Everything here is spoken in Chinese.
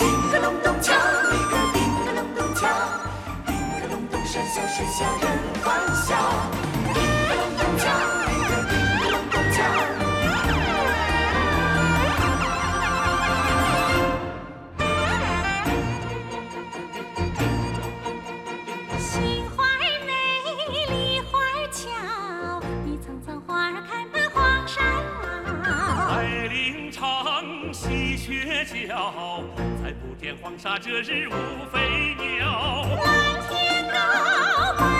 叮个隆咚锵，叮咚锵，叮咚响，人欢笑。叮咚锵，叮咚锵。花，儿开满黄山坳。百灵唱。吸血鹪，在不见黄沙遮日无飞鸟。蓝天高。